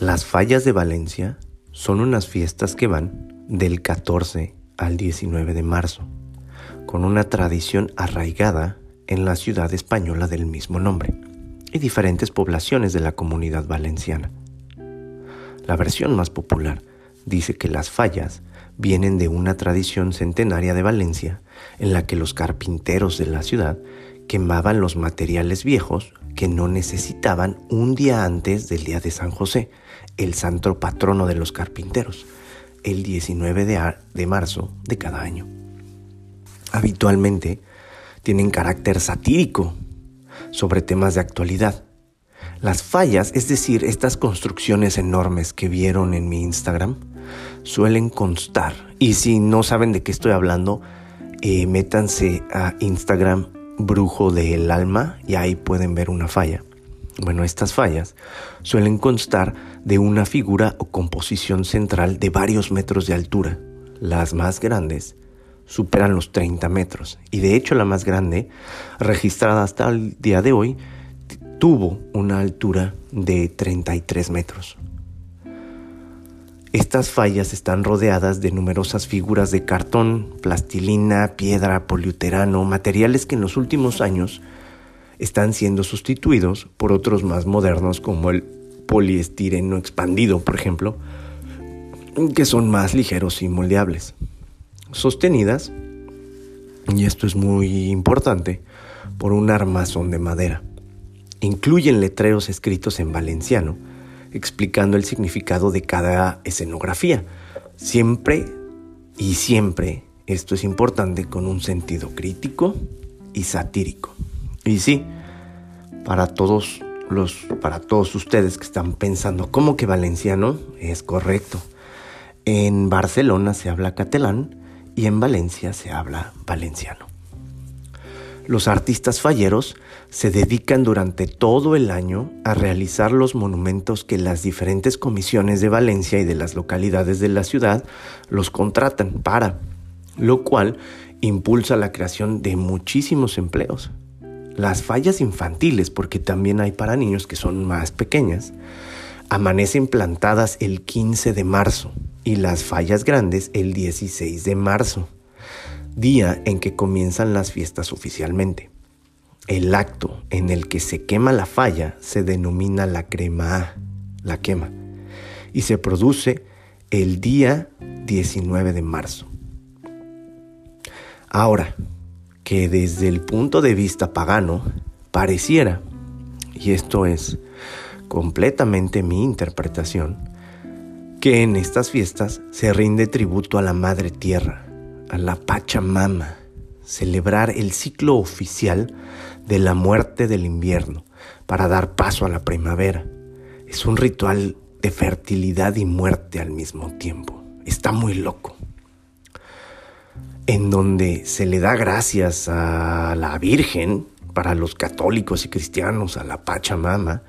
Las fallas de Valencia son unas fiestas que van del 14 al 19 de marzo, con una tradición arraigada en la ciudad española del mismo nombre y diferentes poblaciones de la comunidad valenciana. La versión más popular dice que las fallas vienen de una tradición centenaria de Valencia en la que los carpinteros de la ciudad quemaban los materiales viejos que no necesitaban un día antes del día de San José, el santo patrono de los carpinteros, el 19 de, de marzo de cada año. Habitualmente tienen carácter satírico sobre temas de actualidad. Las fallas, es decir, estas construcciones enormes que vieron en mi Instagram, suelen constar. Y si no saben de qué estoy hablando, eh, métanse a Instagram Brujo del Alma y ahí pueden ver una falla. Bueno, estas fallas suelen constar de una figura o composición central de varios metros de altura. Las más grandes superan los 30 metros y de hecho la más grande, registrada hasta el día de hoy, tuvo una altura de 33 metros. Estas fallas están rodeadas de numerosas figuras de cartón, plastilina, piedra, poliuterano, materiales que en los últimos años están siendo sustituidos por otros más modernos como el poliestireno expandido, por ejemplo, que son más ligeros y moldeables. Sostenidas, y esto es muy importante, por un armazón de madera. Incluyen letreros escritos en valenciano, explicando el significado de cada escenografía. Siempre y siempre esto es importante con un sentido crítico y satírico. Y sí, para todos los para todos ustedes que están pensando cómo que valenciano es correcto. En Barcelona se habla catalán y en Valencia se habla valenciano. Los artistas falleros se dedican durante todo el año a realizar los monumentos que las diferentes comisiones de Valencia y de las localidades de la ciudad los contratan para, lo cual impulsa la creación de muchísimos empleos. Las fallas infantiles, porque también hay para niños que son más pequeñas, amanecen plantadas el 15 de marzo y las fallas grandes el 16 de marzo, día en que comienzan las fiestas oficialmente. El acto en el que se quema la falla se denomina la crema, la quema, y se produce el día 19 de marzo. Ahora, que desde el punto de vista pagano pareciera, y esto es completamente mi interpretación, que en estas fiestas se rinde tributo a la Madre Tierra, a la Pachamama, celebrar el ciclo oficial de la muerte del invierno para dar paso a la primavera. Es un ritual de fertilidad y muerte al mismo tiempo. Está muy loco en donde se le da gracias a la Virgen, para los católicos y cristianos, a la Pachamama,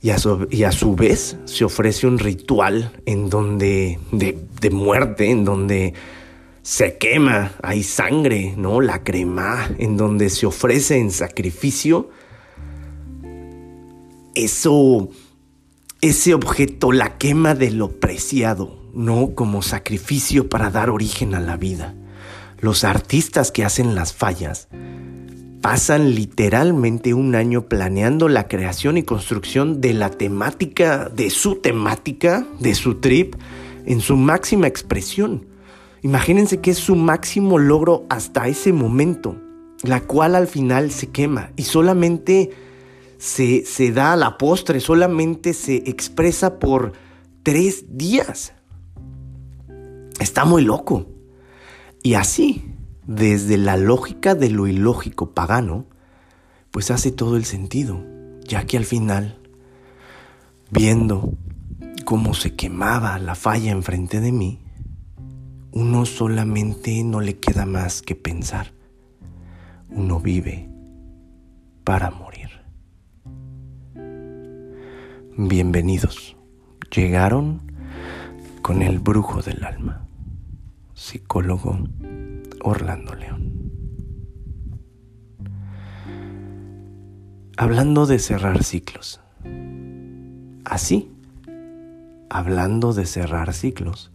y a su, y a su vez se ofrece un ritual en donde, de, de, muerte, en donde se quema, hay sangre, ¿no? La crema, en donde se ofrece en sacrificio eso, ese objeto, la quema de lo preciado, ¿no? Como sacrificio para dar origen a la vida los artistas que hacen las fallas pasan literalmente un año planeando la creación y construcción de la temática, de su temática, de su trip, en su máxima expresión. Imagínense que es su máximo logro hasta ese momento, la cual al final se quema y solamente se, se da a la postre, solamente se expresa por tres días. Está muy loco. Y así, desde la lógica de lo ilógico pagano, pues hace todo el sentido, ya que al final, viendo cómo se quemaba la falla enfrente de mí, uno solamente no le queda más que pensar. Uno vive para morir. Bienvenidos. Llegaron con el brujo del alma psicólogo Orlando León. Hablando de cerrar ciclos. Así, hablando de cerrar ciclos,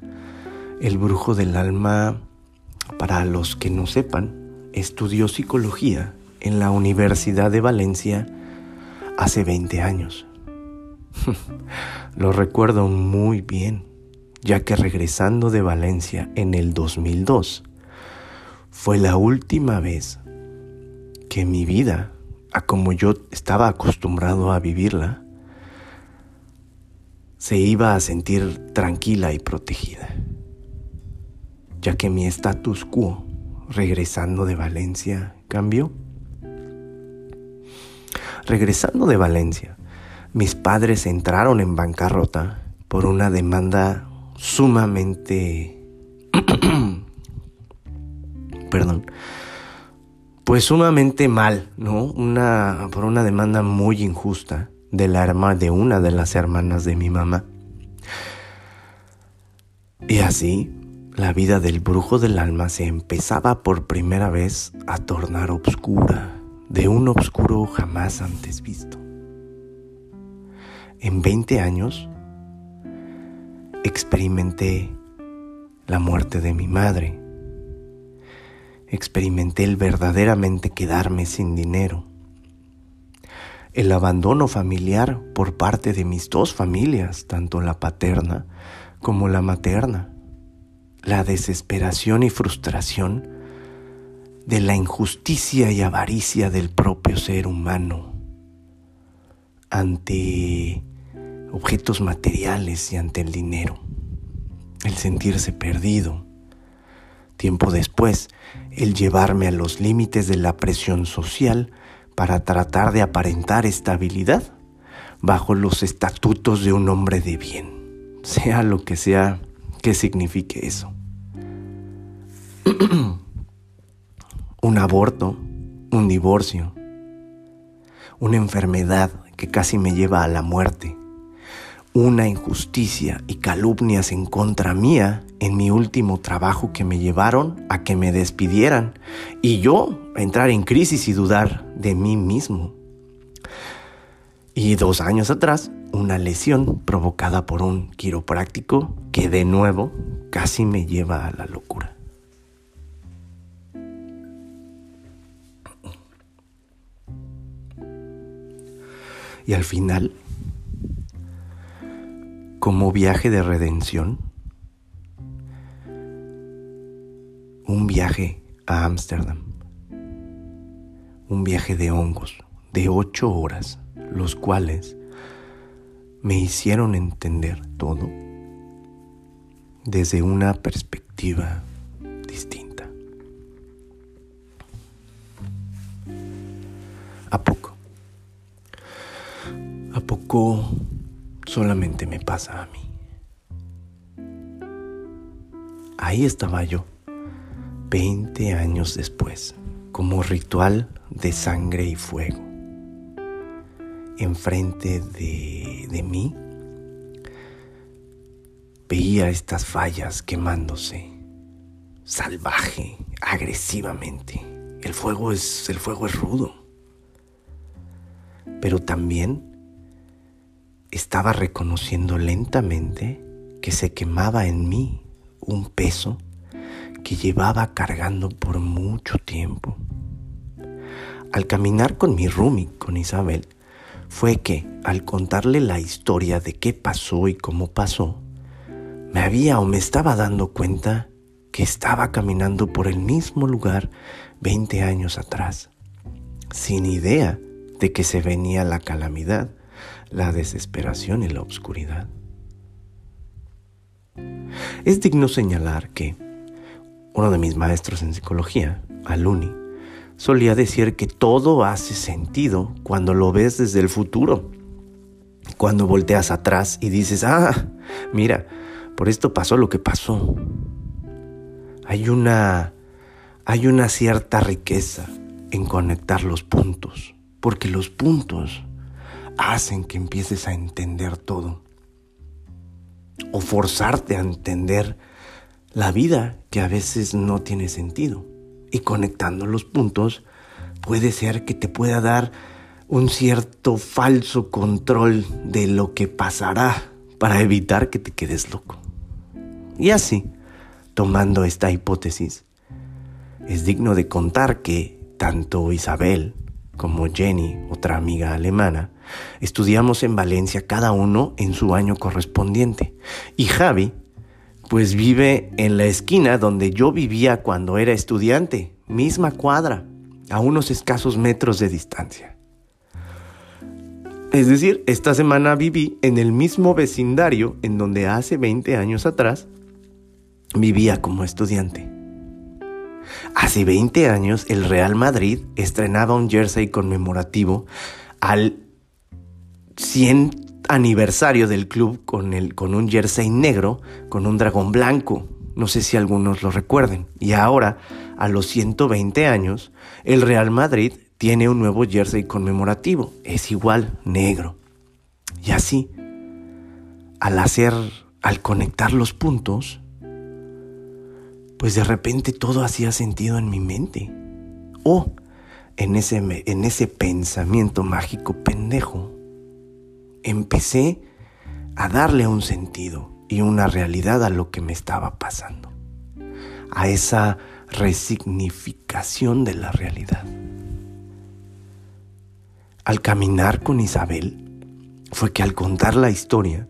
el brujo del alma, para los que no sepan, estudió psicología en la Universidad de Valencia hace 20 años. Lo recuerdo muy bien, ya que regresando de Valencia en el 2002, fue la última vez que mi vida, a como yo estaba acostumbrado a vivirla, se iba a sentir tranquila y protegida, ya que mi status quo, regresando de Valencia, cambió. Regresando de Valencia, mis padres entraron en bancarrota por una demanda sumamente... perdón. Pues sumamente mal, ¿no? Una, por una demanda muy injusta de la de una de las hermanas de mi mamá. Y así, la vida del brujo del alma se empezaba por primera vez a tornar obscura, de un obscuro jamás antes visto. En 20 años experimenté la muerte de mi madre. Experimenté el verdaderamente quedarme sin dinero. El abandono familiar por parte de mis dos familias, tanto la paterna como la materna. La desesperación y frustración de la injusticia y avaricia del propio ser humano ante objetos materiales y ante el dinero, el sentirse perdido. Tiempo después, el llevarme a los límites de la presión social para tratar de aparentar estabilidad bajo los estatutos de un hombre de bien, sea lo que sea que signifique eso. un aborto, un divorcio, una enfermedad que casi me lleva a la muerte, una injusticia y calumnias en contra mía en mi último trabajo que me llevaron a que me despidieran y yo a entrar en crisis y dudar de mí mismo. Y dos años atrás, una lesión provocada por un quiropráctico que de nuevo casi me lleva a la locura. Y al final como viaje de redención, un viaje a Ámsterdam, un viaje de hongos de ocho horas, los cuales me hicieron entender todo desde una perspectiva distinta. ¿A poco? ¿A poco solamente me pasa a mí. Ahí estaba yo, 20 años después, como ritual de sangre y fuego. Enfrente de, de mí veía estas fallas quemándose, salvaje, agresivamente. El fuego es, el fuego es rudo. Pero también estaba reconociendo lentamente que se quemaba en mí un peso que llevaba cargando por mucho tiempo. Al caminar con mi Rumi, con Isabel, fue que, al contarle la historia de qué pasó y cómo pasó, me había o me estaba dando cuenta que estaba caminando por el mismo lugar 20 años atrás, sin idea de que se venía la calamidad la desesperación y la oscuridad. Es digno señalar que uno de mis maestros en psicología, Aluni, solía decir que todo hace sentido cuando lo ves desde el futuro. Cuando volteas atrás y dices, ah, mira, por esto pasó lo que pasó. Hay una, hay una cierta riqueza en conectar los puntos, porque los puntos hacen que empieces a entender todo. O forzarte a entender la vida que a veces no tiene sentido. Y conectando los puntos puede ser que te pueda dar un cierto falso control de lo que pasará para evitar que te quedes loco. Y así, tomando esta hipótesis, es digno de contar que tanto Isabel como Jenny, otra amiga alemana, estudiamos en Valencia cada uno en su año correspondiente. Y Javi, pues vive en la esquina donde yo vivía cuando era estudiante, misma cuadra, a unos escasos metros de distancia. Es decir, esta semana viví en el mismo vecindario en donde hace 20 años atrás vivía como estudiante. Hace 20 años el Real Madrid estrenaba un jersey conmemorativo al 100 aniversario del club con, el, con un jersey negro con un dragón blanco. No sé si algunos lo recuerden. Y ahora, a los 120 años, el Real Madrid tiene un nuevo jersey conmemorativo. Es igual, negro. Y así, al hacer, al conectar los puntos, pues de repente todo hacía sentido en mi mente. O en ese, en ese pensamiento mágico pendejo, empecé a darle un sentido y una realidad a lo que me estaba pasando, a esa resignificación de la realidad. Al caminar con Isabel, fue que al contar la historia,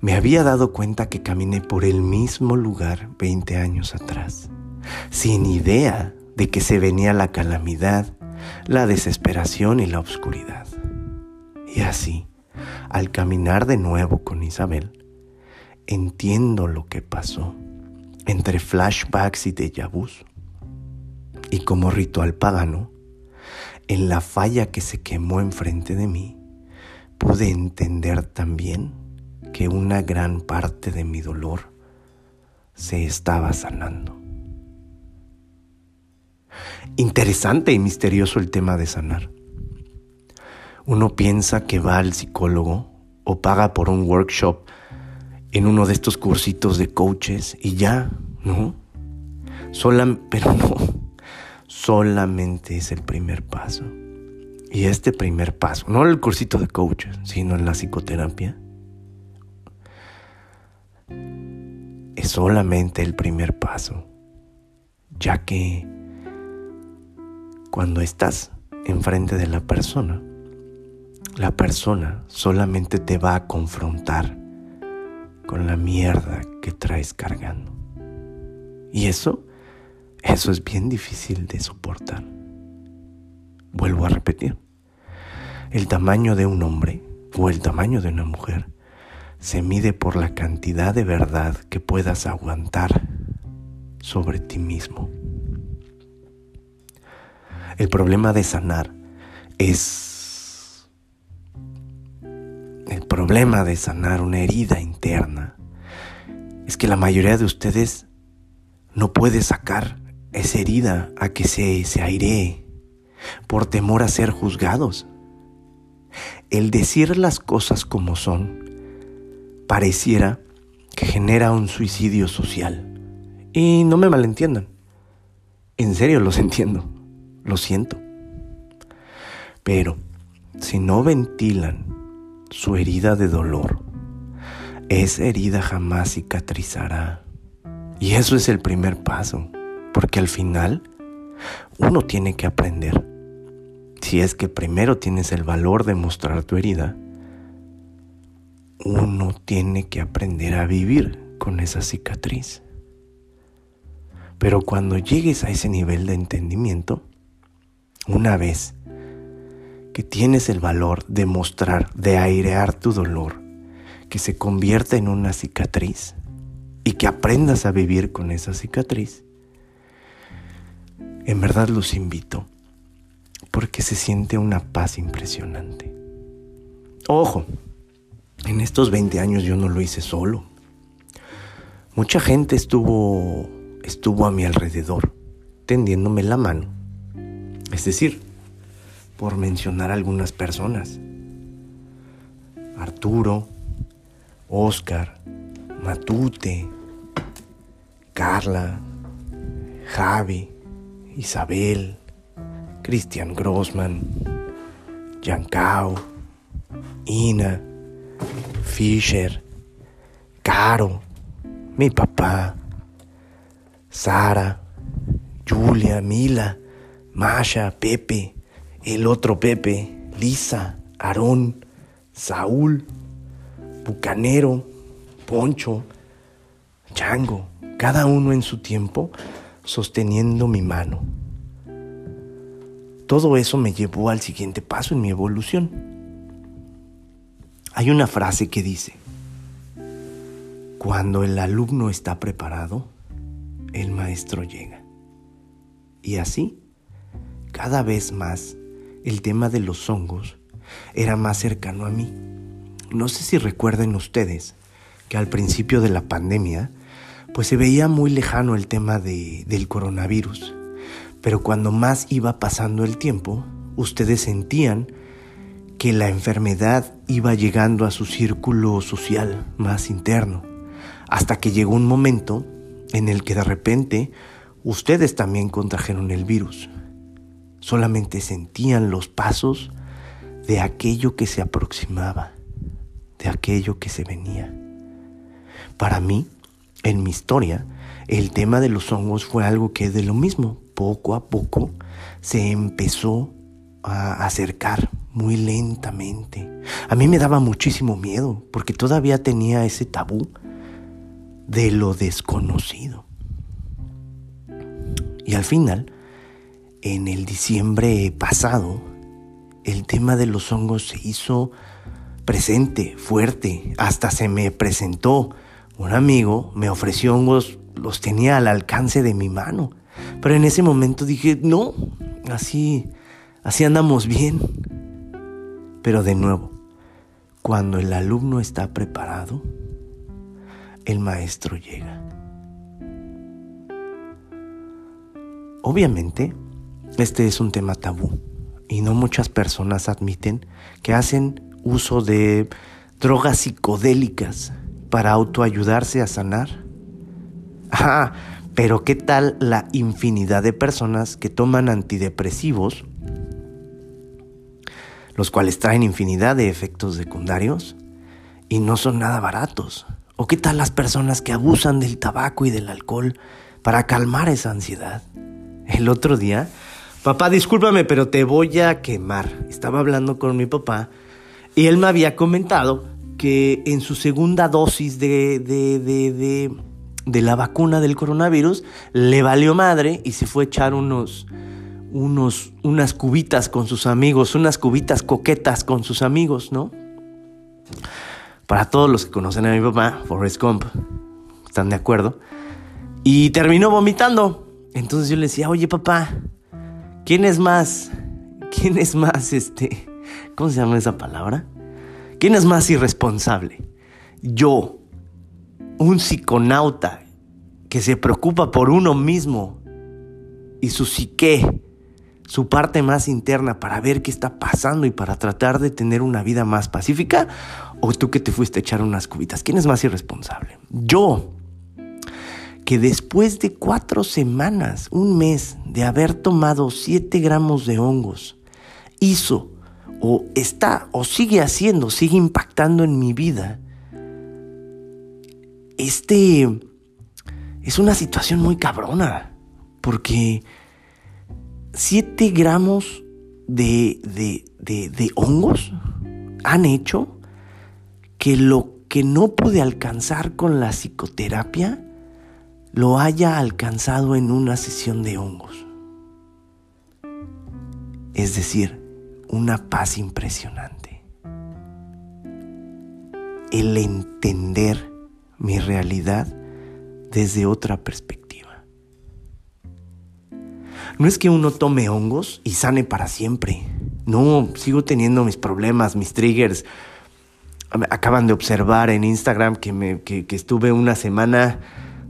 me había dado cuenta que caminé por el mismo lugar 20 años atrás, sin idea de que se venía la calamidad, la desesperación y la oscuridad. Y así, al caminar de nuevo con Isabel, entiendo lo que pasó entre flashbacks y déjà. Y como ritual pagano, en la falla que se quemó enfrente de mí, pude entender también que una gran parte de mi dolor se estaba sanando. Interesante y misterioso el tema de sanar. Uno piensa que va al psicólogo o paga por un workshop en uno de estos cursitos de coaches y ya, ¿no? pero no, solamente es el primer paso. Y este primer paso, no el cursito de coaches, sino la psicoterapia, es solamente el primer paso, ya que cuando estás enfrente de la persona, la persona solamente te va a confrontar con la mierda que traes cargando. Y eso, eso es bien difícil de soportar. Vuelvo a repetir, el tamaño de un hombre o el tamaño de una mujer se mide por la cantidad de verdad que puedas aguantar sobre ti mismo. El problema de sanar es problema de sanar una herida interna. Es que la mayoría de ustedes no puede sacar esa herida a que se, se airee por temor a ser juzgados. El decir las cosas como son pareciera que genera un suicidio social. Y no me malentiendan. En serio los entiendo. Lo siento. Pero si no ventilan su herida de dolor, esa herida jamás cicatrizará. Y eso es el primer paso, porque al final uno tiene que aprender. Si es que primero tienes el valor de mostrar tu herida, uno tiene que aprender a vivir con esa cicatriz. Pero cuando llegues a ese nivel de entendimiento, una vez que tienes el valor de mostrar, de airear tu dolor, que se convierta en una cicatriz y que aprendas a vivir con esa cicatriz, en verdad los invito porque se siente una paz impresionante. Ojo, en estos 20 años yo no lo hice solo. Mucha gente estuvo, estuvo a mi alrededor, tendiéndome la mano. Es decir, por mencionar algunas personas. Arturo, Oscar, Matute, Carla, Javi, Isabel, Cristian Grossman, Yancao, Ina, Fisher, Caro, mi papá, Sara, Julia, Mila, Masha, Pepe, el otro Pepe, Lisa, Aarón, Saúl, Bucanero, Poncho, Chango, cada uno en su tiempo sosteniendo mi mano. Todo eso me llevó al siguiente paso en mi evolución. Hay una frase que dice, cuando el alumno está preparado, el maestro llega. Y así, cada vez más, el tema de los hongos era más cercano a mí. No sé si recuerden ustedes que al principio de la pandemia, pues se veía muy lejano el tema de, del coronavirus. Pero cuando más iba pasando el tiempo, ustedes sentían que la enfermedad iba llegando a su círculo social más interno, hasta que llegó un momento en el que de repente ustedes también contrajeron el virus. Solamente sentían los pasos de aquello que se aproximaba, de aquello que se venía. Para mí, en mi historia, el tema de los hongos fue algo que de lo mismo, poco a poco, se empezó a acercar muy lentamente. A mí me daba muchísimo miedo porque todavía tenía ese tabú de lo desconocido. Y al final, en el diciembre pasado, el tema de los hongos se hizo presente, fuerte, hasta se me presentó un amigo, me ofreció hongos, los tenía al alcance de mi mano, pero en ese momento dije, no, así, así andamos bien. Pero de nuevo, cuando el alumno está preparado, el maestro llega. Obviamente, este es un tema tabú y no muchas personas admiten que hacen uso de drogas psicodélicas para autoayudarse a sanar. Ah, pero ¿qué tal la infinidad de personas que toman antidepresivos, los cuales traen infinidad de efectos secundarios y no son nada baratos? ¿O qué tal las personas que abusan del tabaco y del alcohol para calmar esa ansiedad? El otro día, papá, discúlpame, pero te voy a quemar. Estaba hablando con mi papá y él me había comentado que en su segunda dosis de, de, de, de, la vacuna del coronavirus le valió madre y se fue a echar unos, unos, unas cubitas con sus amigos, unas cubitas coquetas con sus amigos, ¿no? Para todos los que conocen a mi papá, Forrest Gump, ¿están de acuerdo? Y terminó vomitando. Entonces yo le decía, oye papá, ¿quién es más? ¿Quién es más este? ¿Cómo se llama esa palabra? ¿Quién es más irresponsable? Yo, un psiconauta que se preocupa por uno mismo y su psique, su parte más interna para ver qué está pasando y para tratar de tener una vida más pacífica? ¿O tú que te fuiste a echar unas cubitas? ¿Quién es más irresponsable? Yo, que después de cuatro semanas, un mes de haber tomado siete gramos de hongos, hizo o está o sigue haciendo, sigue impactando en mi vida, este es una situación muy cabrona, porque 7 gramos de, de, hongos han hecho que lo que no pude alcanzar con la psicoterapia lo haya alcanzado en una sesión de hongos. Es decir, una paz impresionante. El entender mi realidad desde otra perspectiva. No es que uno tome hongos y sane para siempre. No, sigo teniendo mis problemas, mis triggers. Acaban de observar en Instagram que, me, que, estuve una semana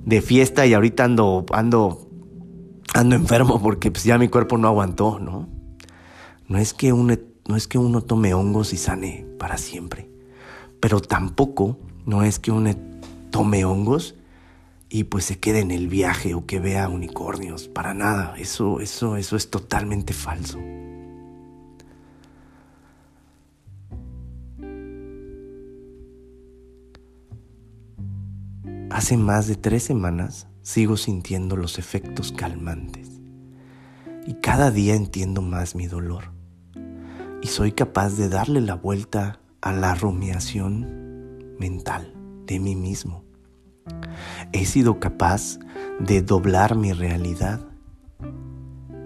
de fiesta y ahorita ando, ando, ando enfermo porque pues ya mi cuerpo no aguantó, ¿no? No es que uno, no es que uno tome hongos y sane para siempre, pero tampoco no es que uno tome hongos y pues se quede en el viaje o que vea unicornios. Para nada, eso, eso, eso es totalmente falso. Hace más de tres semanas sigo sintiendo los efectos calmantes. Y cada día entiendo más mi dolor. Y soy capaz de darle la vuelta a la rumiación mental de mí mismo. He sido capaz de doblar mi realidad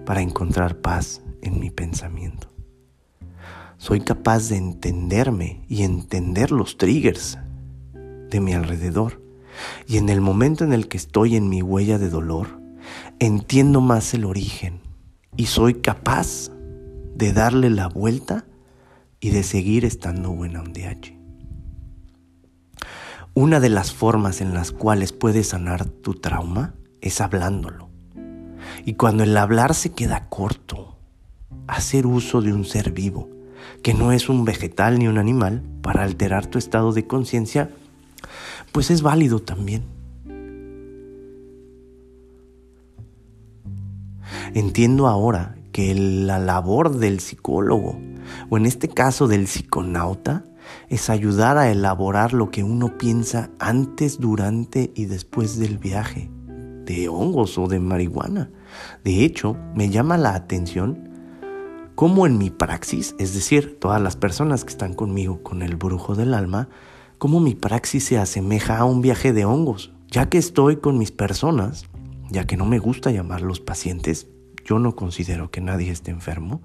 para encontrar paz en mi pensamiento. Soy capaz de entenderme y entender los triggers de mi alrededor. Y en el momento en el que estoy en mi huella de dolor, entiendo más el origen y soy capaz de darle la vuelta y de seguir estando buena ondeache. Una de las formas en las cuales puedes sanar tu trauma es hablándolo. Y cuando el hablar se queda corto, hacer uso de un ser vivo, que no es un vegetal ni un animal, para alterar tu estado de conciencia, pues es válido también. Entiendo ahora que la labor del psicólogo, o en este caso del psiconauta, es ayudar a elaborar lo que uno piensa antes, durante y después del viaje, de hongos o de marihuana. De hecho, me llama la atención cómo en mi praxis, es decir, todas las personas que están conmigo con el brujo del alma, cómo mi praxis se asemeja a un viaje de hongos, ya que estoy con mis personas, ya que no me gusta llamarlos pacientes, yo no considero que nadie esté enfermo,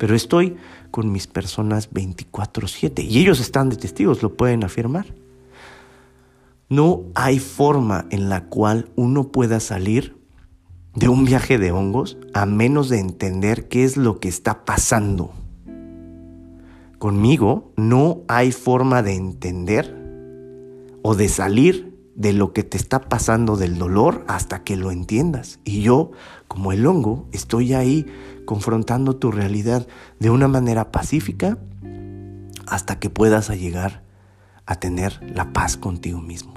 pero estoy con mis personas 24/7 y ellos están de testigos, lo pueden afirmar. No hay forma en la cual uno pueda salir de un viaje de hongos a menos de entender qué es lo que está pasando. Conmigo no hay forma de entender o de salir de lo que te está pasando del dolor hasta que lo entiendas. Y yo, como el hongo, estoy ahí confrontando tu realidad de una manera pacífica hasta que puedas llegar a tener la paz contigo mismo.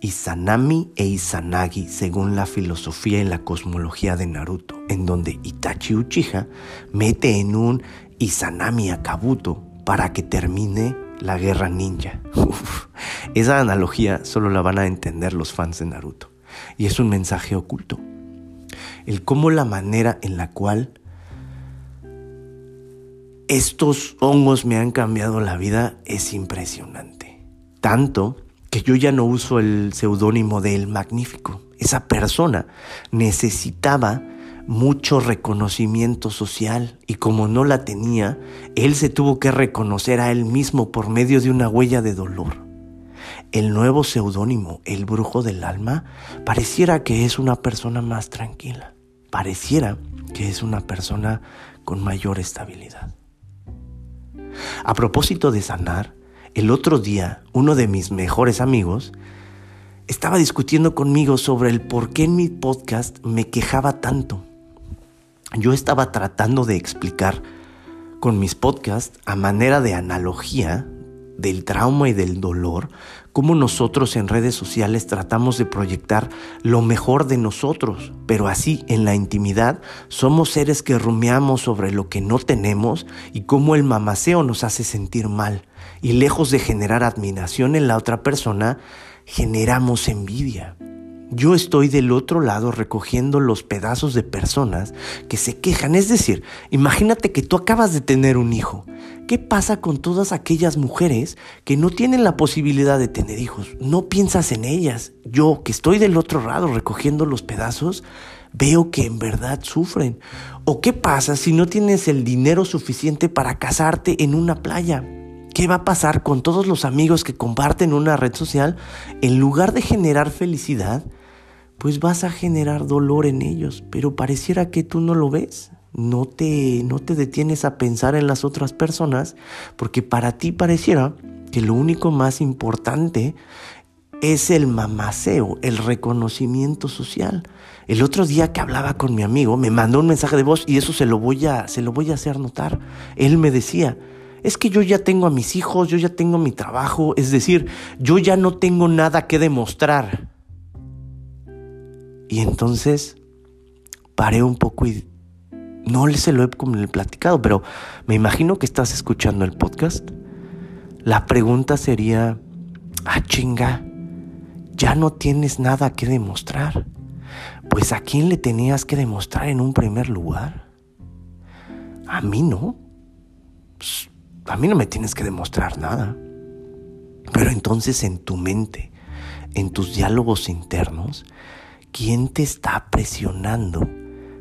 Izanami e Izanagi según la filosofía y la cosmología de Naruto, en donde Itachi Uchiha mete en un Izanami a Kabuto para que termine la guerra ninja. esa analogía solo la van a entender los fans de Naruto. Y es un mensaje oculto. El cómo la manera en la cual estos hongos me han cambiado la vida es impresionante. Tanto que yo ya no uso el seudónimo de El Magnífico. Esa persona necesitaba mucho reconocimiento social y como no la tenía, él se tuvo que reconocer a él mismo por medio de una huella de dolor. El nuevo seudónimo, el brujo del alma, pareciera que es una persona más tranquila, pareciera que es una persona con mayor estabilidad. A propósito de sanar, el otro día uno de mis mejores amigos estaba discutiendo conmigo sobre el por qué en mi podcast me quejaba tanto yo estaba tratando de explicar con mis podcasts a manera de analogía del trauma y del dolor, cómo nosotros en redes sociales tratamos de proyectar lo mejor de nosotros, pero así en la intimidad somos seres que rumiamos sobre lo que no tenemos y cómo el mamaceo nos hace sentir mal. Y lejos de generar admiración en la otra persona, generamos envidia. Yo estoy del otro lado recogiendo los pedazos de personas que se quejan. Es decir, imagínate que tú acabas de tener un hijo. ¿Qué pasa con todas aquellas mujeres que no tienen la posibilidad de tener hijos? No piensas en ellas. Yo, que estoy del otro lado recogiendo los pedazos, veo que en verdad sufren. ¿O qué pasa si no tienes el dinero suficiente para casarte en una playa? ¿Qué va a pasar con todos los amigos que comparten una red social? En lugar de generar felicidad, pues vas a generar dolor en ellos, pero pareciera que tú no lo ves. No te, no te detienes a pensar en las otras personas, porque para ti pareciera que lo único más importante es el mamaceo, el reconocimiento social. El otro día que hablaba con mi amigo, me mandó un mensaje de voz y eso se lo voy a, se lo voy a hacer notar. Él me decía, es que yo ya tengo a mis hijos, yo ya tengo mi trabajo, es decir, yo ya no tengo nada que demostrar. Y entonces paré un poco y no se lo he platicado, pero me imagino que estás escuchando el podcast. La pregunta sería, ah chinga, ya no tienes nada que demostrar. Pues a quién le tenías que demostrar en un primer lugar? A mí no. Pues, a mí no me tienes que demostrar nada. Pero entonces en tu mente, en tus diálogos internos, ¿quién te está presionando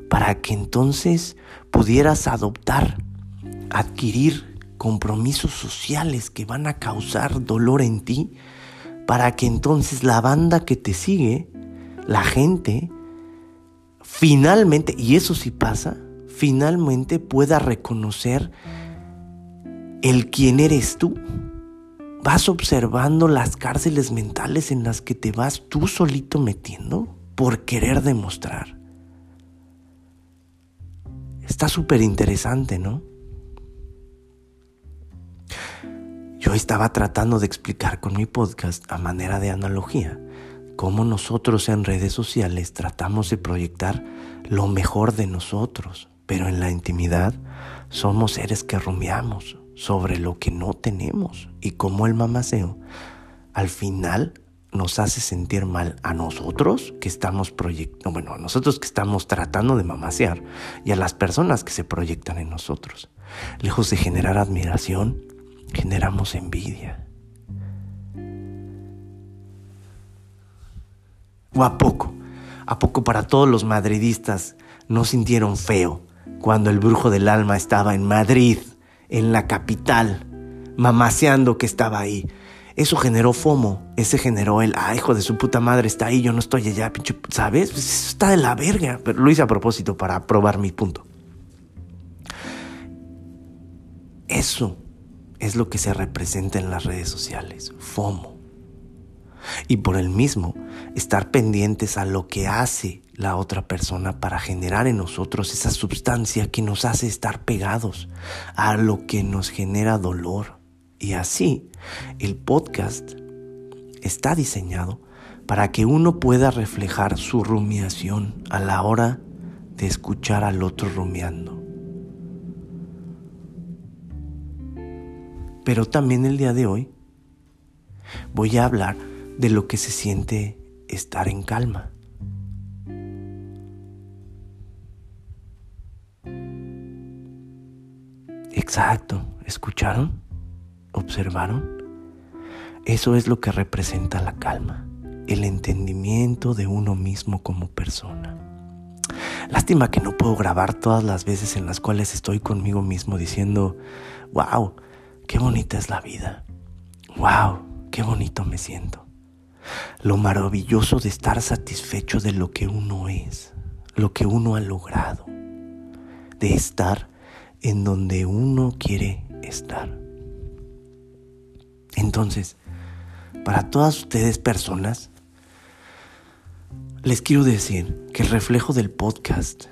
para que entonces pudieras adoptar, adquirir compromisos sociales que van a causar dolor en ti? Para que entonces la banda que te sigue, la gente, finalmente, y eso sí pasa, finalmente pueda reconocer el quién eres tú. Vas observando las cárceles mentales en las que te vas tú solito metiendo por querer demostrar. Está súper interesante, ¿no? Yo estaba tratando de explicar con mi podcast a manera de analogía cómo nosotros en redes sociales tratamos de proyectar lo mejor de nosotros, pero en la intimidad somos seres que rumiamos sobre lo que no tenemos y cómo el mamaceo al final nos hace sentir mal a nosotros que estamos proyectando, bueno, a nosotros que estamos tratando de mamasear y a las personas que se proyectan en nosotros. Lejos de generar admiración, generamos envidia. ¿O a poco? ¿A poco para todos los madridistas no sintieron feo cuando el brujo del alma estaba en Madrid, en la capital, mamaseando que estaba ahí? Eso generó FOMO, ese generó el, ah, hijo de su puta madre, está ahí, yo no estoy allá, pinche, ¿sabes? Pues eso está de la verga, pero lo hice a propósito para probar mi punto. Eso es lo que se representa en las redes sociales, FOMO. Y por el mismo, estar pendientes a lo que hace la otra persona para generar en nosotros esa sustancia que nos hace estar pegados a lo que nos genera dolor. Y así, el podcast está diseñado para que uno pueda reflejar su rumiación a la hora de escuchar al otro rumiando. Pero también el día de hoy voy a hablar de lo que se siente estar en calma. Exacto, ¿escucharon? ¿Observaron? Eso es lo que representa la calma, el entendimiento de uno mismo como persona. Lástima que no puedo grabar todas las veces en las cuales estoy conmigo mismo diciendo, wow, qué bonita es la vida. ¡Wow! ¡Qué bonito me siento! Lo maravilloso de estar satisfecho de lo que uno es, lo que uno ha logrado, de estar en donde uno quiere estar. Entonces, para todas ustedes personas, les quiero decir que el reflejo del podcast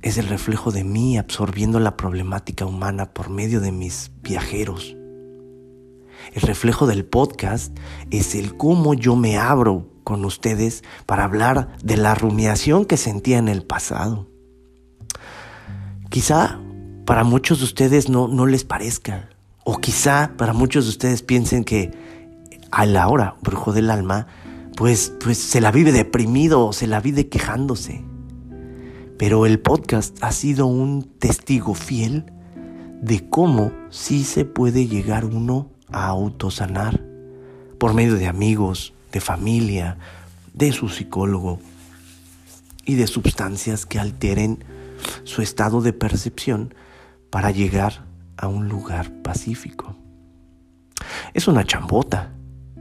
es el reflejo de mí absorbiendo la problemática humana por medio de mis viajeros. El reflejo del podcast es el cómo yo me abro con ustedes para hablar de la rumiación que sentía en el pasado. Quizá para muchos de ustedes no, no les parezca, o quizá para muchos de ustedes piensen que a la hora, brujo del alma, pues, pues se la vive deprimido o se la vive quejándose. Pero el podcast ha sido un testigo fiel de cómo sí se puede llegar uno a autosanar por medio de amigos, de familia, de su psicólogo y de sustancias que alteren su estado de percepción para llegar a un lugar pacífico. Es una chambota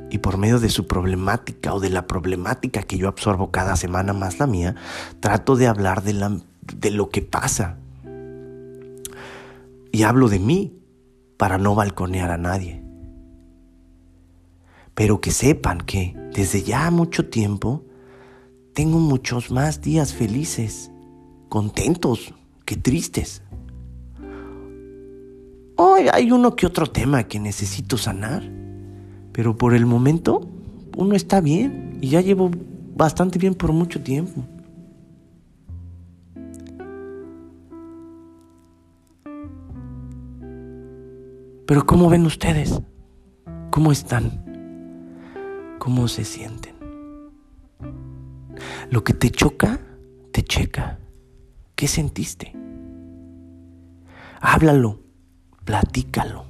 y por medio de su problemática o de la problemática que yo absorbo cada semana más la mía, trato de hablar de, la, de lo que pasa. Y hablo de mí para no balconear a nadie. Pero que sepan que desde ya mucho tiempo tengo muchos más días felices, contentos que tristes. Hoy hay uno que otro tema que necesito sanar pero por el momento uno está bien y ya llevo bastante bien por mucho tiempo. Pero ¿cómo ven ustedes? ¿Cómo están? cómo se sienten. Lo que te choca, te checa. ¿Qué sentiste? Háblalo, platícalo.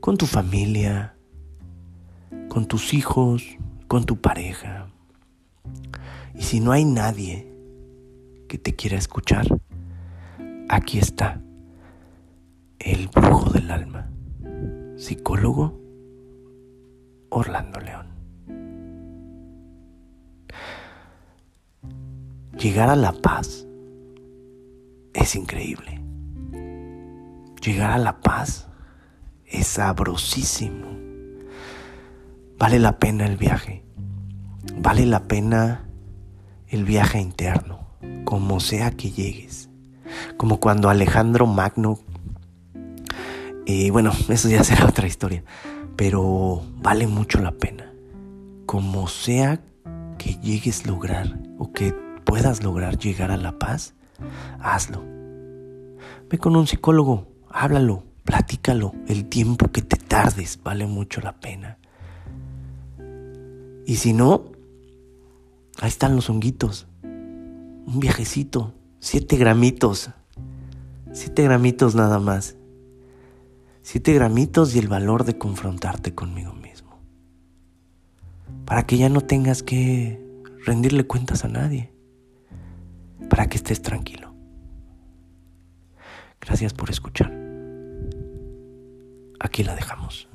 Con tu familia, con tus hijos, con tu pareja. Y si no hay nadie que te quiera escuchar, aquí está el brujo del alma, psicólogo Orlando León. Llegar a la paz es increíble. Llegar a la paz es sabrosísimo. Vale la pena el viaje. Vale la pena el viaje interno, como sea que llegues. Como cuando Alejandro Magno, y bueno, eso ya será otra historia, pero vale mucho la pena. Como sea que llegues a lograr o que puedas lograr llegar a la paz, hazlo. Ve con un psicólogo, háblalo, platícalo. El tiempo que te tardes vale mucho la pena. Y si no, ahí están los honguitos. Un viajecito, siete gramitos. Siete gramitos nada más. Siete gramitos y el valor de confrontarte conmigo mismo. Para que ya no tengas que rendirle cuentas a nadie para que estés tranquilo. Gracias por escuchar. Aquí la dejamos.